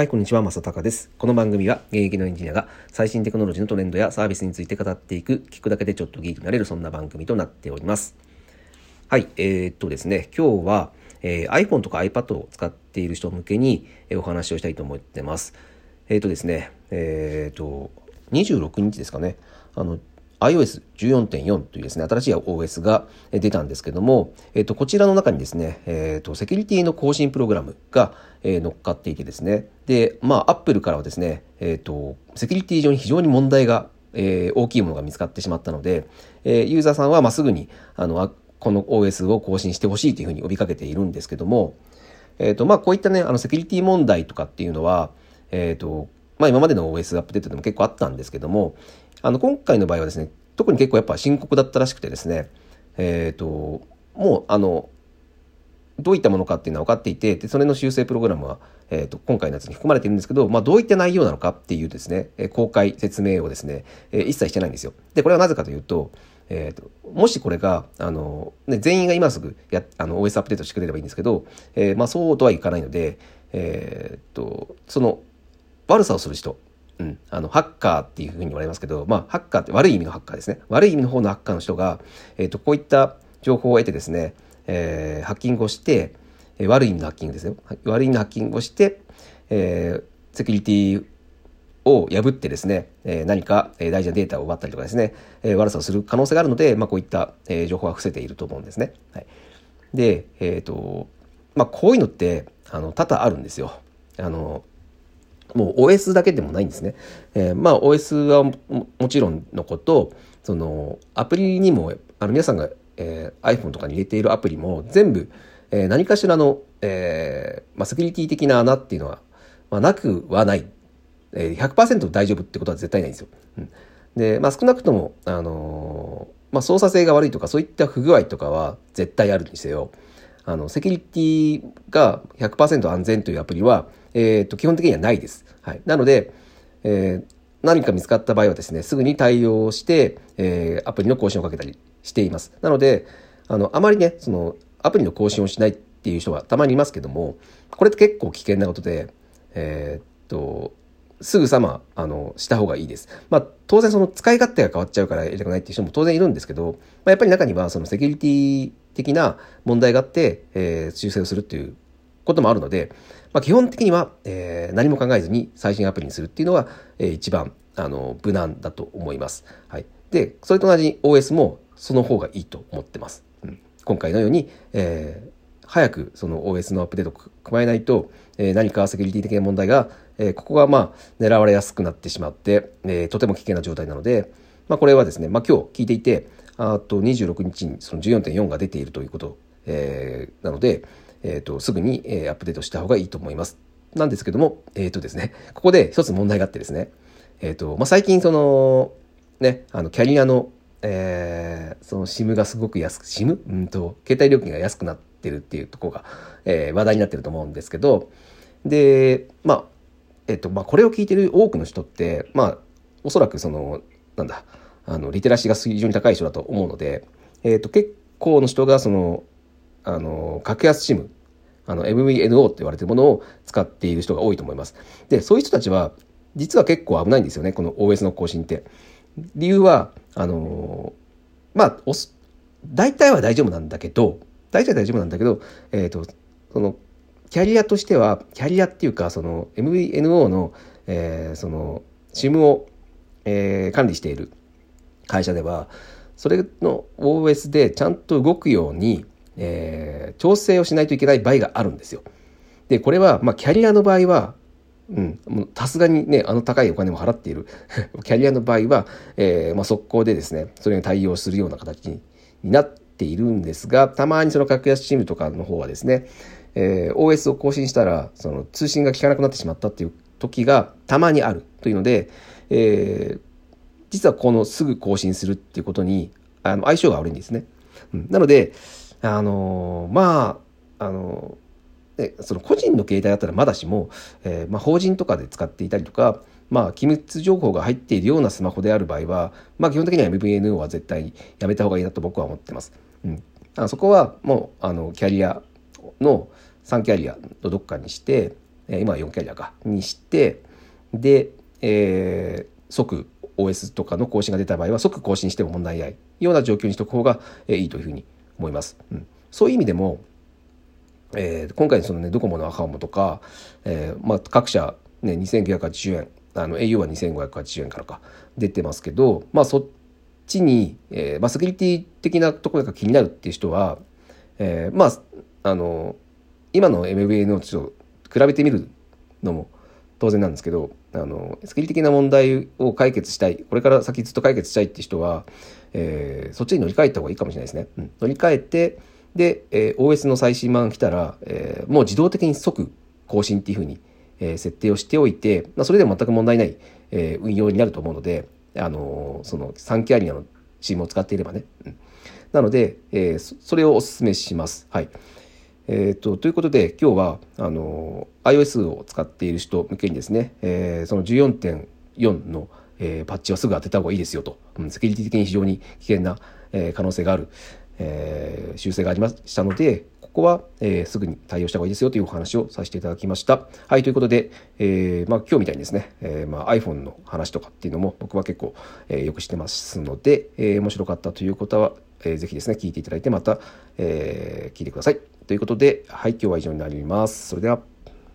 はい、こんにちは、まさたかです。この番組は現役のエンジニアが最新テクノロジーのトレンドやサービスについて語っていく、聞くだけでちょっとギークになれる、そんな番組となっております。はい、えー、っとですね、今日は、えー、iPhone とか iPad を使っている人向けに、え、お話をしたいと思ってます。えー、っとですね、えー、っと、26日ですかね、あの、iOS14.4 というですね、新しい OS が出たんですけども、えっ、と、こちらの中にですね、えっ、と、セキュリティの更新プログラムが、えー、乗っかっていてですね、で、まあ、Apple からはですね、えっ、と、セキュリティ上に非常に問題が、えー、大きいものが見つかってしまったので、えー、ユーザーさんは、まあ、すぐに、あの、この OS を更新してほしいというふうに呼びかけているんですけども、えっ、と、まあ、こういったね、あの、セキュリティ問題とかっていうのは、えっ、と、まあ、今までの OS アップデートでも結構あったんですけども、あの、今回の場合はですね、特に結構やっぱ深刻だったらしくてですね、えっ、ー、と、もう、あの、どういったものかっていうのは分かっていて、でそれの修正プログラムは、えーと、今回のやつに含まれてるんですけど、まあ、どういった内容なのかっていうですね、え公開説明をですね、え一切してないんですよ。で、これはなぜかというと、えーと、もしこれがあの、ね、全員が今すぐやあの OS アップデートしてくれればいいんですけど、えー、まあ、そうとはいかないので、えーとその悪さをする人うん、あのハッカーっていうふうに言われますけど、まあ、ハッカーって悪い意味のハッカーですね悪い意味の方のハッカーの人が、えーと、こういった情報を得てですね、えー、ハッキングをして、えー、悪い意味のハッキングですよ悪い意味のハッキングをして、えー、セキュリティを破ってですね、えー、何か大事なデータを奪ったりとかですね、えー、悪さをする可能性があるので、まあ、こういった、え、情報は伏せていると思うんですね。はい、で、えっ、ー、と、まあ、こういうのってあの多々あるんですよ。あのもう OS だけでもないんですね。えー、まあ OS はもちろんのこと、そのアプリにも、あの皆さんが、えー、iPhone とかに入れているアプリも全部、えー、何かしらの、えーまあ、セキュリティ的な穴っていうのは、まあ、なくはない。えー、100%大丈夫ってことは絶対ないんですよ。うん、で、まあ少なくとも、あのー、まあ操作性が悪いとかそういった不具合とかは絶対あるにせよ。あの、セキュリティが100%安全というアプリは、えっ、ー、と、基本的にはないです。はい。なので、えー、何か見つかった場合はですね、すぐに対応して、えー、アプリの更新をかけたりしています。なので、あの、あまりね、その、アプリの更新をしないっていう人はたまにいますけども、これって結構危険なことで、えー、っと、すぐさま、あの、した方がいいです。まあ、当然その使い勝手が変わっちゃうから入れたくないっていう人も当然いるんですけど、まあ、やっぱり中にはそのセキュリティ的な問題があって、えー、修正をするっていうこともあるので、まあ、基本的には、えー、何も考えずに最新アプリにするっていうのが、えー、一番あの無難だと思います。はい、でそれと同じに OS もその方がいいと思ってます。うん、今回のように、えー、早くその OS のアップデートを加えないと、えー、何かセキュリティ的な問題が、えー、ここがまあ狙われやすくなってしまって、えー、とても危険な状態なので、まあ、これはですね、まあ、今日聞いていてあと26日にその14.4が出ているということ、えー、なので、えーと、すぐに、えー、アップデートした方がいいと思います。なんですけども、えっ、ー、とですね、ここで一つ問題があってですね、えっ、ー、と、まあ、最近その、ね、あの、キャリアの、えー、その SIM がすごく安く、SIM? うんと、携帯料金が安くなってるっていうところが、えー、話題になってると思うんですけど、で、まあ、えっ、ー、と、まあ、これを聞いてる多くの人って、まあ、おそらくその、なんだ、あの、リテラシーが非常に高い人だと思うので、えっ、ー、と、結構の人がその、あの、格安 SIM、あの、MVNO って言われてるものを使っている人が多いと思います。で、そういう人たちは、実は結構危ないんですよね、この OS の更新って。理由は、あの、まあ、大体は大丈夫なんだけど、大体は大丈夫なんだけど、えっ、ー、と、その、キャリアとしては、キャリアっていうか、その MVNO の、えー、その、SIM を、えー、管理している会社では、それの OS でちゃんと動くように、えー、調整をしないといけない場合があるんですよ。で、これは、まあ、キャリアの場合は、さすがにね、あの高いお金も払っている キャリアの場合は、えー、まあ、速攻でですね、それに対応するような形になっているんですが、たまにその格安チームとかの方はですね、えー、OS を更新したら、その通信が効かなくなってしまったっていう時がたまにあるというので、えー、実はこのすぐ更新するっていうことに、あの相性が悪いんですね。うん、なので、あのまあ、あのでその個人の携帯だったらまだしも、えー、まあ、法人とかで使っていたりとか、まあ、機密情報が入っているようなスマホである場合は、まあ、基本的には MVNO は絶対やめた方がいいなと僕は思ってます。うん、あそこはもうあのキャリアの3キャリアのどっかにして、え今は4キャリアかにしてで、えー、即 OS とかの更新が出た場合は即更新しても問題ないような状況にしておく方が、いいというふうに思います。うん、そういう意味でも、えー、今回のそのねドコモのアカウントとか、えーまあ、各社、ね、2980円あの au は2580円からか出てますけど、まあ、そっちに、えーまあ、セキュリティ的なところが気になるっていう人は、えー、まああの今の MVA のちょっと比べてみるのも当然なんですけどあのセキュリティ的な問題を解決したいこれから先ずっと解決したいって人は、えー、そっちに乗り換えた方がいいかもしれないですね。うん、乗り換えてで、えー、OS の最新版来たら、えー、もう自動的に即更新っていうふうに、えー、設定をしておいて、まあ、それでも全く問題ない、えー、運用になると思うので、あのー、その3キャリアの SIM を使っていればね。うん、なので、えー、それをお勧めします。はい。えーと、ということで今日はあの iOS を使っている人向けにですね、えー、その14.4の、えー、パッチはすぐ当てた方がいいですよと、うん、セキュリティ的に非常に危険な、えー、可能性がある、えー、修正がありましたのでここは、えー、すぐに対応した方がいいですよというお話をさせていただきました。はい、ということで、えーまあ、今日みたいにですね、えーまあ、iPhone の話とかっていうのも僕は結構、えー、よく知ってますので、えー、面白かったという方は、えー、ぜひですね、聞いていただいてまた、えー、聞いてください。ということで、はい、今日は以上になります。それでは。